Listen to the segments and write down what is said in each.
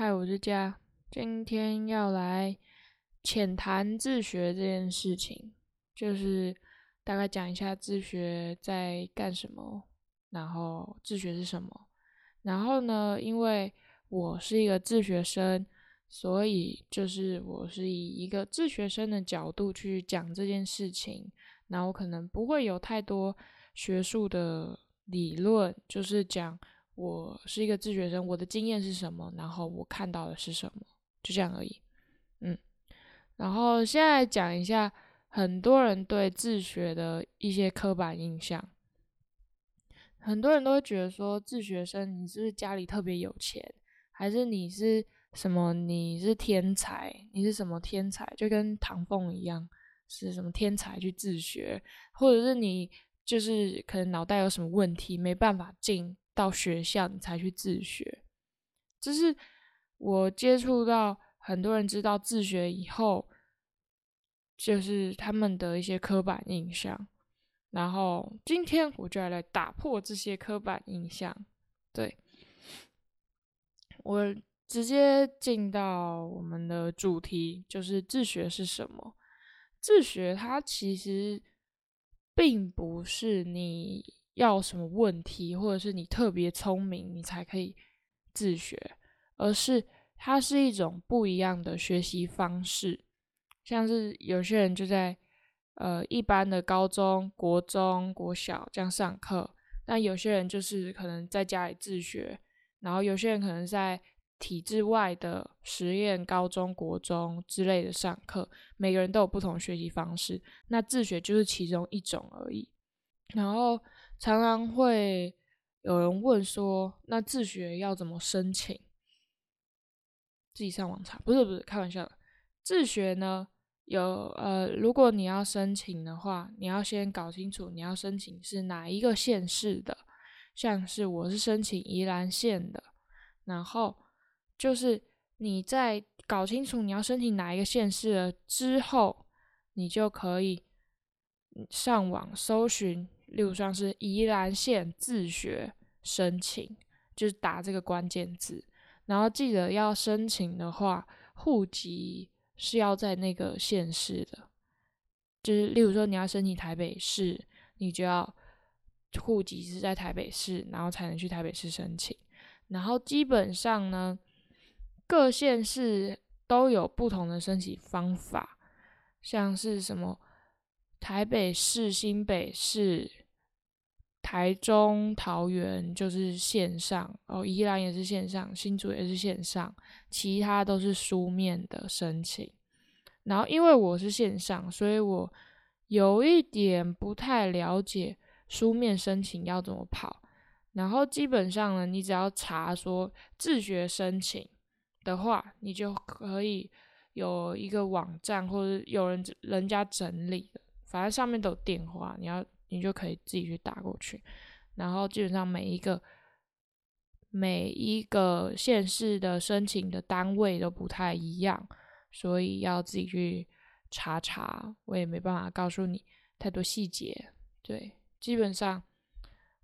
嗨，我是佳，今天要来浅谈自学这件事情，就是大概讲一下自学在干什么，然后自学是什么。然后呢，因为我是一个自学生，所以就是我是以一个自学生的角度去讲这件事情。然后可能不会有太多学术的理论，就是讲。我是一个自学生，我的经验是什么？然后我看到的是什么？就这样而已。嗯，然后现在讲一下很多人对自学的一些刻板印象。很多人都会觉得说，自学生你是不是家里特别有钱，还是你是什么？你是天才？你是什么天才？就跟唐凤一样，是什么天才去自学，或者是你就是可能脑袋有什么问题，没办法进。到学校你才去自学，这是我接触到很多人知道自学以后，就是他们的一些刻板印象。然后今天我就要来打破这些刻板印象。对，我直接进到我们的主题，就是自学是什么？自学它其实并不是你。要什么问题，或者是你特别聪明，你才可以自学，而是它是一种不一样的学习方式。像是有些人就在呃一般的高中国中国小这样上课，那有些人就是可能在家里自学，然后有些人可能在体制外的实验高中国中之类的上课。每个人都有不同学习方式，那自学就是其中一种而已。然后。常常会有人问说：“那自学要怎么申请？”自己上网查，不是不是开玩笑的。自学呢，有呃，如果你要申请的话，你要先搞清楚你要申请是哪一个县市的。像是我是申请宜兰县的，然后就是你在搞清楚你要申请哪一个县市了之后，你就可以上网搜寻。例如像是宜兰县自学申请，就是打这个关键字，然后记得要申请的话，户籍是要在那个县市的。就是例如说你要申请台北市，你就要户籍是在台北市，然后才能去台北市申请。然后基本上呢，各县市都有不同的申请方法，像是什么台北市、新北市。台中、桃园就是线上哦，宜兰也是线上，新竹也是线上，其他都是书面的申请。然后因为我是线上，所以我有一点不太了解书面申请要怎么跑。然后基本上呢，你只要查说自学申请的话，你就可以有一个网站或者有人人家整理的，反正上面都有电话，你要。你就可以自己去打过去，然后基本上每一个每一个县市的申请的单位都不太一样，所以要自己去查查。我也没办法告诉你太多细节，对，基本上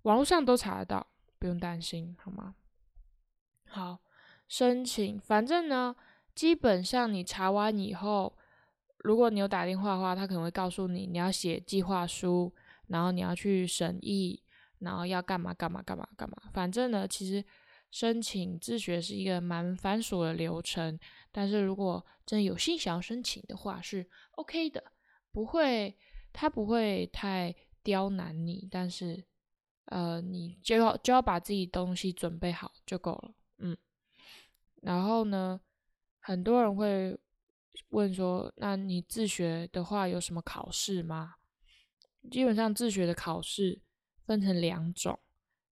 网络上都查得到，不用担心，好吗？好，申请，反正呢，基本上你查完以后，如果你有打电话的话，他可能会告诉你你要写计划书。然后你要去审议，然后要干嘛干嘛干嘛干嘛。反正呢，其实申请自学是一个蛮繁琐的流程。但是如果真的有心想要申请的话，是 OK 的，不会，他不会太刁难你。但是，呃，你就要就要把自己东西准备好就够了。嗯。然后呢，很多人会问说，那你自学的话有什么考试吗？基本上自学的考试分成两种，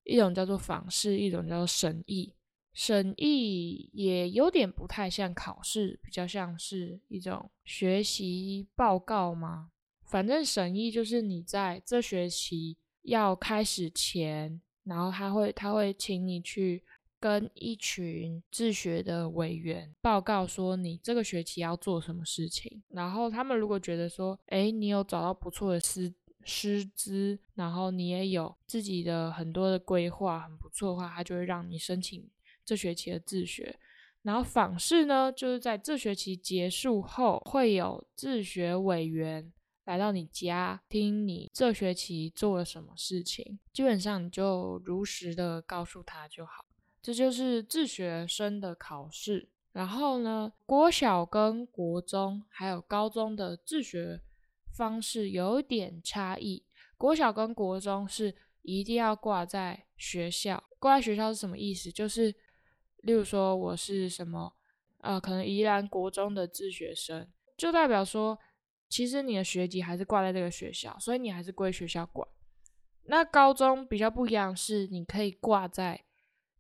一种叫做访试，一种叫做审议。审议也有点不太像考试，比较像是一种学习报告吗？反正审议就是你在这学期要开始前，然后他会他会请你去跟一群自学的委员报告说你这个学期要做什么事情，然后他们如果觉得说，哎，你有找到不错的师。师资，然后你也有自己的很多的规划，很不错的话，他就会让你申请这学期的自学。然后访视呢，就是在这学期结束后，会有自学委员来到你家，听你这学期做了什么事情。基本上你就如实的告诉他就好。这就是自学生的考试。然后呢，国小跟国中还有高中的自学方式有点差异。国小跟国中是一定要挂在学校，挂在学校是什么意思？就是。例如说，我是什么，呃，可能宜兰国中的自学生，就代表说，其实你的学籍还是挂在这个学校，所以你还是归学校管。那高中比较不一样，是你可以挂在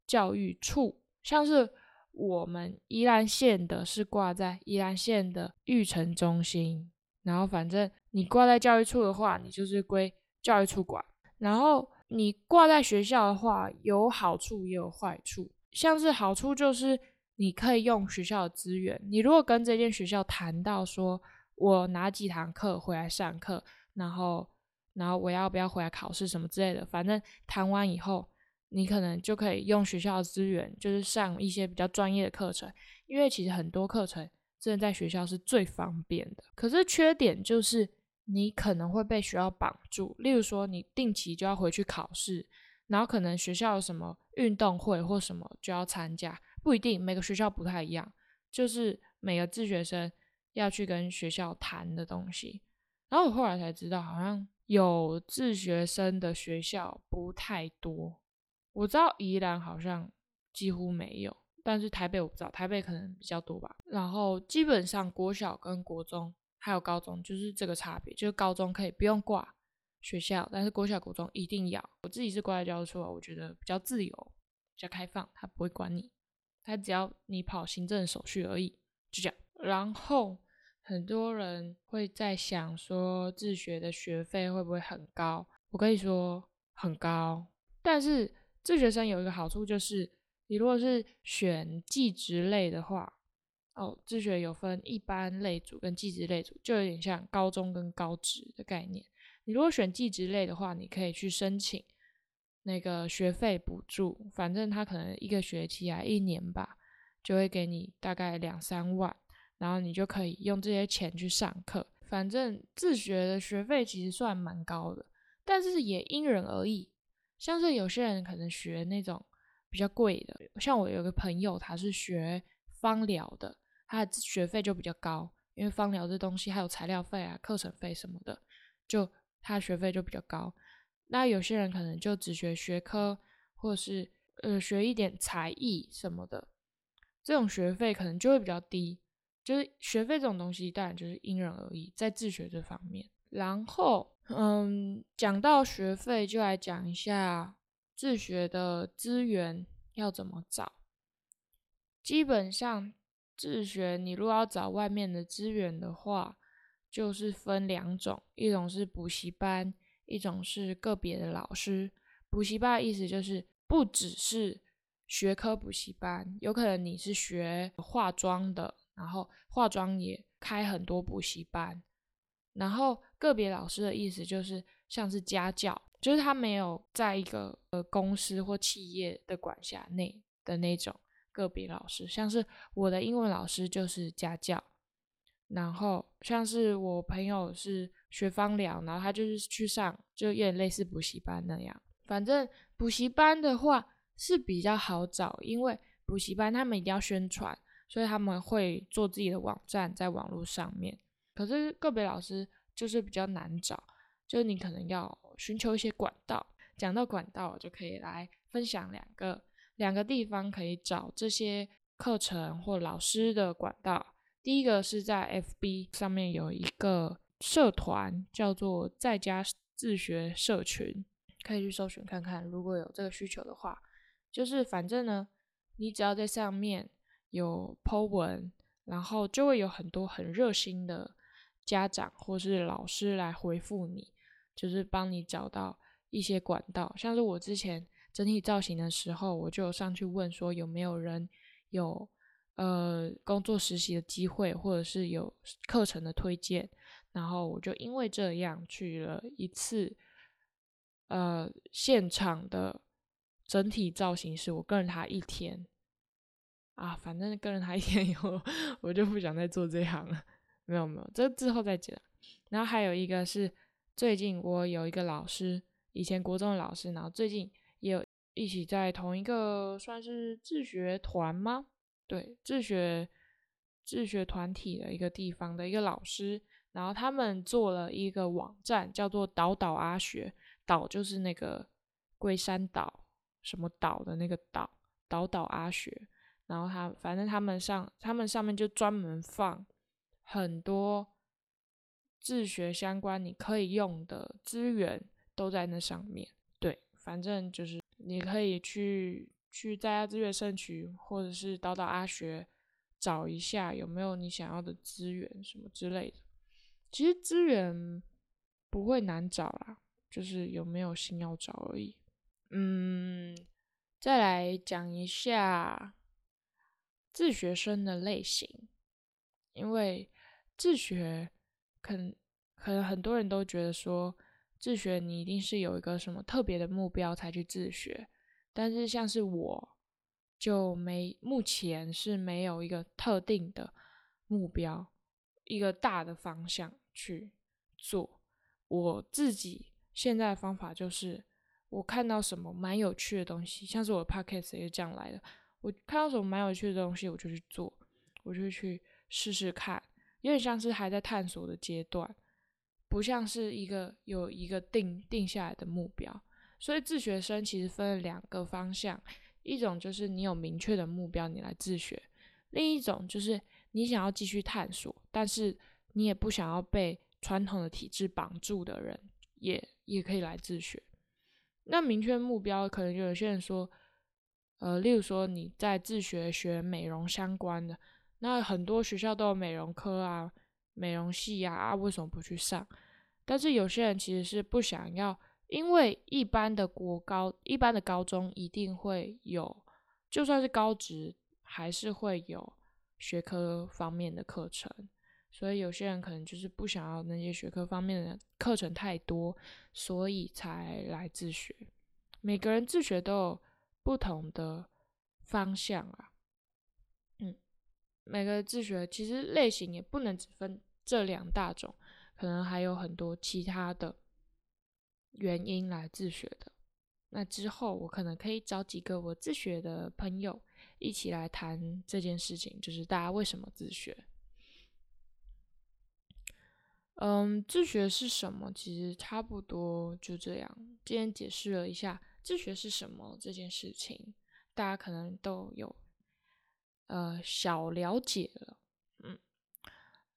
教育处，像是我们宜兰县的是挂在宜兰县的育成中心，然后反正你挂在教育处的话，你就是归教育处管。然后你挂在学校的话，有好处也有坏处。像是好处就是你可以用学校的资源。你如果跟这间学校谈到说，我哪几堂课回来上课，然后然后我要不要回来考试什么之类的，反正谈完以后，你可能就可以用学校的资源，就是上一些比较专业的课程。因为其实很多课程真的在学校是最方便的。可是缺点就是你可能会被学校绑住，例如说你定期就要回去考试。然后可能学校有什么运动会或什么就要参加，不一定每个学校不太一样，就是每个自学生要去跟学校谈的东西。然后我后来才知道，好像有自学生的学校不太多。我知道宜兰好像几乎没有，但是台北我不知道，台北可能比较多吧。然后基本上国小跟国中还有高中就是这个差别，就是高中可以不用挂。学校，但是国小、国中一定要。我自己是国外教出来，我觉得比较自由、比较开放，他不会管你，他只要你跑行政手续而已，就这样。然后很多人会在想说，自学的学费会不会很高？我可以说很高，但是自学生有一个好处就是，你如果是选技职类的话，哦，自学有分一般类组跟技职类组，就有点像高中跟高职的概念。你如果选技职类的话，你可以去申请那个学费补助，反正他可能一个学期啊一年吧，就会给你大概两三万，然后你就可以用这些钱去上课。反正自学的学费其实算蛮高的，但是也因人而异。像是有些人可能学那种比较贵的，像我有个朋友他是学芳疗的，他的学费就比较高，因为芳疗这东西还有材料费啊、课程费什么的，就。他学费就比较高，那有些人可能就只学学科，或者是呃学一点才艺什么的，这种学费可能就会比较低。就是学费这种东西，当然就是因人而异，在自学这方面。然后，嗯，讲到学费，就来讲一下自学的资源要怎么找。基本上自学，你如果要找外面的资源的话，就是分两种，一种是补习班，一种是个别的老师。补习班的意思就是不只是学科补习班，有可能你是学化妆的，然后化妆也开很多补习班。然后个别老师的意思就是像是家教，就是他没有在一个呃公司或企业的管辖内的那种个别老师，像是我的英文老师就是家教。然后像是我朋友是学芳疗，然后他就是去上，就有点类似补习班那样。反正补习班的话是比较好找，因为补习班他们一定要宣传，所以他们会做自己的网站在网络上面。可是个别老师就是比较难找，就是你可能要寻求一些管道。讲到管道，我就可以来分享两个两个地方可以找这些课程或老师的管道。第一个是在 FB 上面有一个社团，叫做在家自学社群，可以去搜寻看看。如果有这个需求的话，就是反正呢，你只要在上面有 po 文，然后就会有很多很热心的家长或是老师来回复你，就是帮你找到一些管道。像是我之前整体造型的时候，我就上去问说有没有人有。呃，工作实习的机会，或者是有课程的推荐，然后我就因为这样去了一次，呃，现场的整体造型师，我跟了他一天，啊，反正跟了他一天 以后，我就不想再做这行了。没有没有，这之后再讲。然后还有一个是最近我有一个老师，以前国中的老师，然后最近也有一起在同一个算是自学团吗？对，自学自学团体的一个地方的一个老师，然后他们做了一个网站，叫做岛岛阿学，岛就是那个龟山岛什么岛的那个岛，岛岛阿学。然后他反正他们上他们上面就专门放很多自学相关你可以用的资源都在那上面。对，反正就是你可以去去在家资源社区或者是叨叨阿学找一下有没有你想要的资源什么之类的。其实资源不会难找啦，就是有没有心要找而已。嗯，再来讲一下。自学生的类型，因为自学，可能可能很多人都觉得说，自学你一定是有一个什么特别的目标才去自学，但是像是我，就没目前是没有一个特定的目标，一个大的方向去做。我自己现在的方法就是，我看到什么蛮有趣的东西，像是我的 podcast 也是这样来的。我看到什么蛮有趣的东西，我就去做，我就去试试看，有点像是还在探索的阶段，不像是一个有一个定定下来的目标。所以自学生其实分了两个方向，一种就是你有明确的目标，你来自学；另一种就是你想要继续探索，但是你也不想要被传统的体制绑住的人，也也可以来自学。那明确目标，可能有些人说。呃，例如说你在自学学美容相关的，那很多学校都有美容科啊、美容系啊，啊为什么不去上？但是有些人其实是不想要，因为一般的国高、一般的高中一定会有，就算是高职还是会有学科方面的课程，所以有些人可能就是不想要那些学科方面的课程太多，所以才来自学。每个人自学都有。不同的方向啊，每个自学其实类型也不能只分这两大种，可能还有很多其他的原因来自学的。那之后我可能可以找几个我自学的朋友一起来谈这件事情，就是大家为什么自学。嗯，自学是什么？其实差不多就这样。今天解释了一下。自学是什么这件事情，大家可能都有呃小了解了，嗯，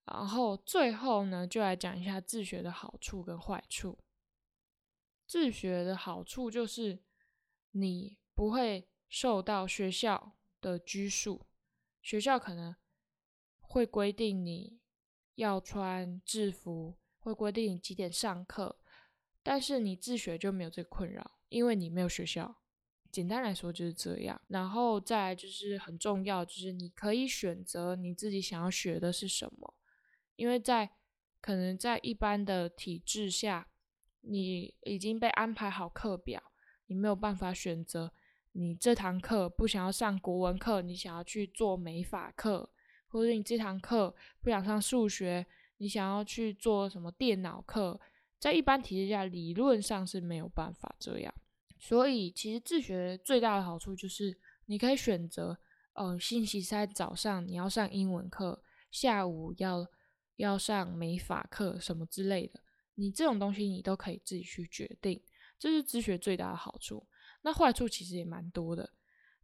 然后最后呢，就来讲一下自学的好处跟坏处。自学的好处就是你不会受到学校的拘束，学校可能会规定你要穿制服，会规定你几点上课，但是你自学就没有这个困扰。因为你没有学校，简单来说就是这样。然后再来就是很重要，就是你可以选择你自己想要学的是什么。因为在可能在一般的体制下，你已经被安排好课表，你没有办法选择。你这堂课不想要上国文课，你想要去做美法课，或者你这堂课不想上数学，你想要去做什么电脑课。在一般体制下，理论上是没有办法这样。所以，其实自学最大的好处就是，你可以选择，呃，星期三早上你要上英文课，下午要要上美法课什么之类的，你这种东西你都可以自己去决定，这是自学最大的好处。那坏处其实也蛮多的。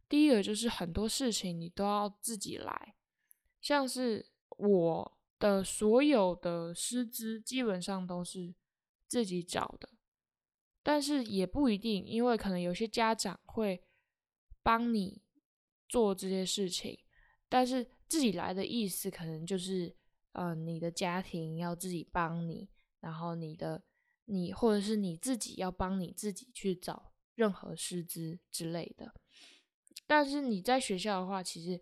第一个就是很多事情你都要自己来，像是我的所有的师资基本上都是。自己找的，但是也不一定，因为可能有些家长会帮你做这些事情，但是自己来的意思可能就是，呃，你的家庭要自己帮你，然后你的你或者是你自己要帮你自己去找任何师资之类的。但是你在学校的话，其实。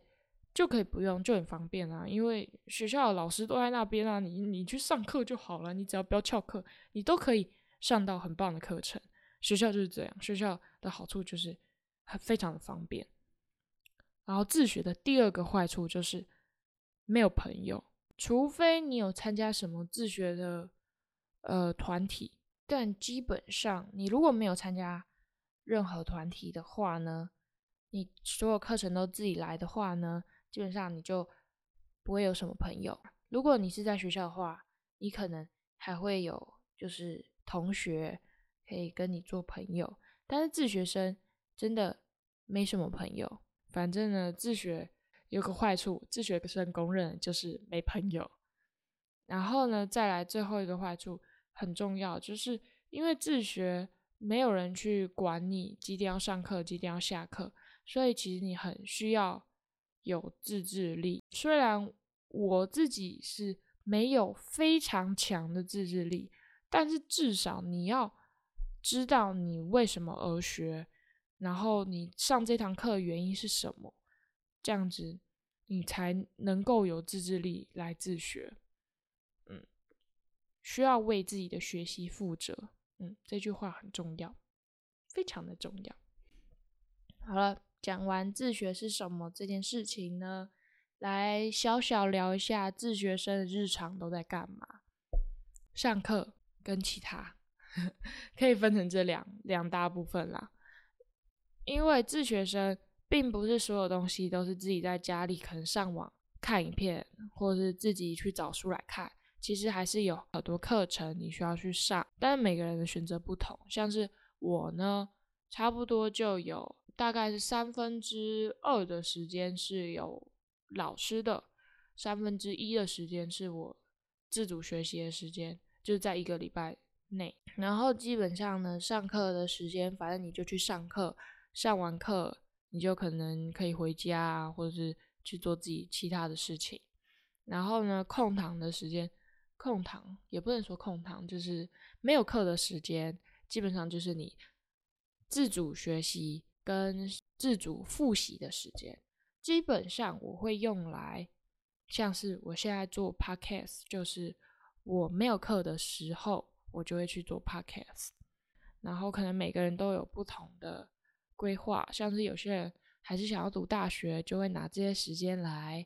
就可以不用，就很方便啊，因为学校的老师都在那边啊，你你去上课就好了，你只要不要翘课，你都可以上到很棒的课程。学校就是这样，学校的好处就是很非常的方便。然后自学的第二个坏处就是没有朋友，除非你有参加什么自学的呃团体，但基本上你如果没有参加任何团体的话呢，你所有课程都自己来的话呢，基本上你就不会有什么朋友。如果你是在学校的话，你可能还会有就是同学可以跟你做朋友，但是自学生真的没什么朋友。反正呢，自学有个坏处，自学生公认就是没朋友。然后呢，再来最后一个坏处很重要，就是因为自学没有人去管你几点要上课，几点要下课，所以其实你很需要有自制力。虽然我自己是没有非常强的自制力，但是至少你要知道你为什么而学。然后你上这堂课的原因是什么？这样子你才能够有自制力来自学。嗯，需要为自己的学习负责。嗯，这句话很重要，非常的重要。好了，讲完自学是什么这件事情呢，来小小聊一下自学生的日常都在干嘛。上课跟其他 可以分成这两两大部分啦。因为自学生并不是所有东西都是自己在家里可能上网看影片，或是自己去找书来看，其实还是有很多课程你需要去上。但是每个人的选择不同，像是我呢，差不多就有大概是三分之二的时间是有老师的，三分之一的时间是我自主学习的时间，就在一个礼拜内。然后基本上呢，上课的时间，反正你就去上课。上完课，你就可能可以回家啊，或者是去做自己其他的事情。然后呢，空堂的时间，空堂也不能说空堂，就是没有课的时间，基本上就是你自主学习跟自主复习的时间。基本上我会用来，像是我现在做 podcast，就是我没有课的时候，我就会去做 podcast。然后可能每个人都有不同的。规划像是有些人还是想要读大学，就会拿这些时间来，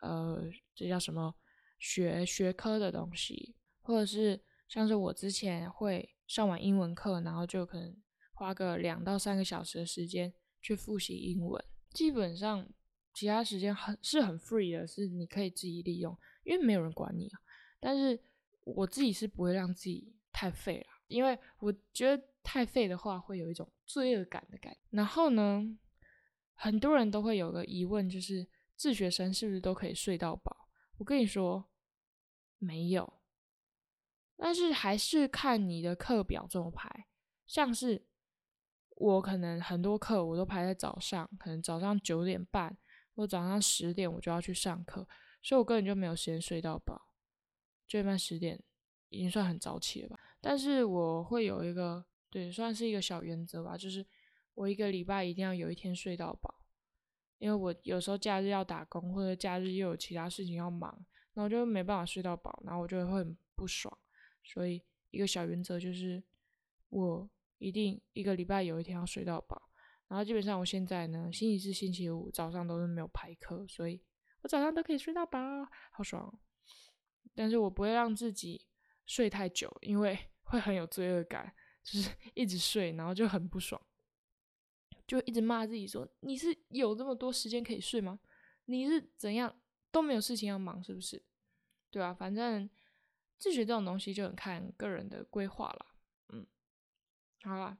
呃，这叫什么学学科的东西，或者是像是我之前会上完英文课，然后就可能花个两到三个小时的时间去复习英文。基本上其他时间很是很 free 的，是你可以自己利用，因为没有人管你啊。但是我自己是不会让自己太废了，因为我觉得。太废的话，会有一种罪恶感的感觉。然后呢，很多人都会有个疑问，就是自学生是不是都可以睡到饱？我跟你说，没有。但是还是看你的课表怎么排。像是我可能很多课我都排在早上，可能早上九点半或早上十点我就要去上课，所以我根本就没有时间睡到饱。九点半十点已经算很早起了吧？但是我会有一个。对，算是一个小原则吧，就是我一个礼拜一定要有一天睡到饱，因为我有时候假日要打工，或者假日又有其他事情要忙，然后就没办法睡到饱，然后我就会很不爽。所以一个小原则就是，我一定一个礼拜有一天要睡到饱。然后基本上我现在呢，星期四、星期五早上都是没有排课，所以我早上都可以睡到饱，好爽。但是我不会让自己睡太久，因为 会很有罪恶感。就是 一直睡，然后就很不爽，就一直骂自己说：“你是有这么多时间可以睡吗？你是怎样都没有事情要忙，是不是？对啊，反正自学这种东西就很看个人的规划了。嗯，好了，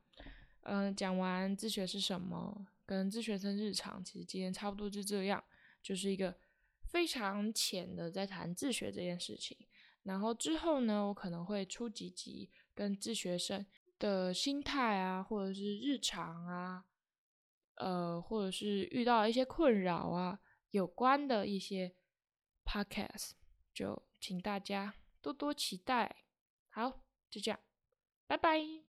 嗯，讲完自学是什么，跟自学生日常，其实今天差不多就这样，就是一个非常浅的在谈自学这件事情。然后之后呢，我可能会出几集跟自学生。的心态啊，或者是日常啊，呃，或者是遇到一些困扰啊，有关的一些 podcast，就请大家多多期待。好，就这样，拜拜。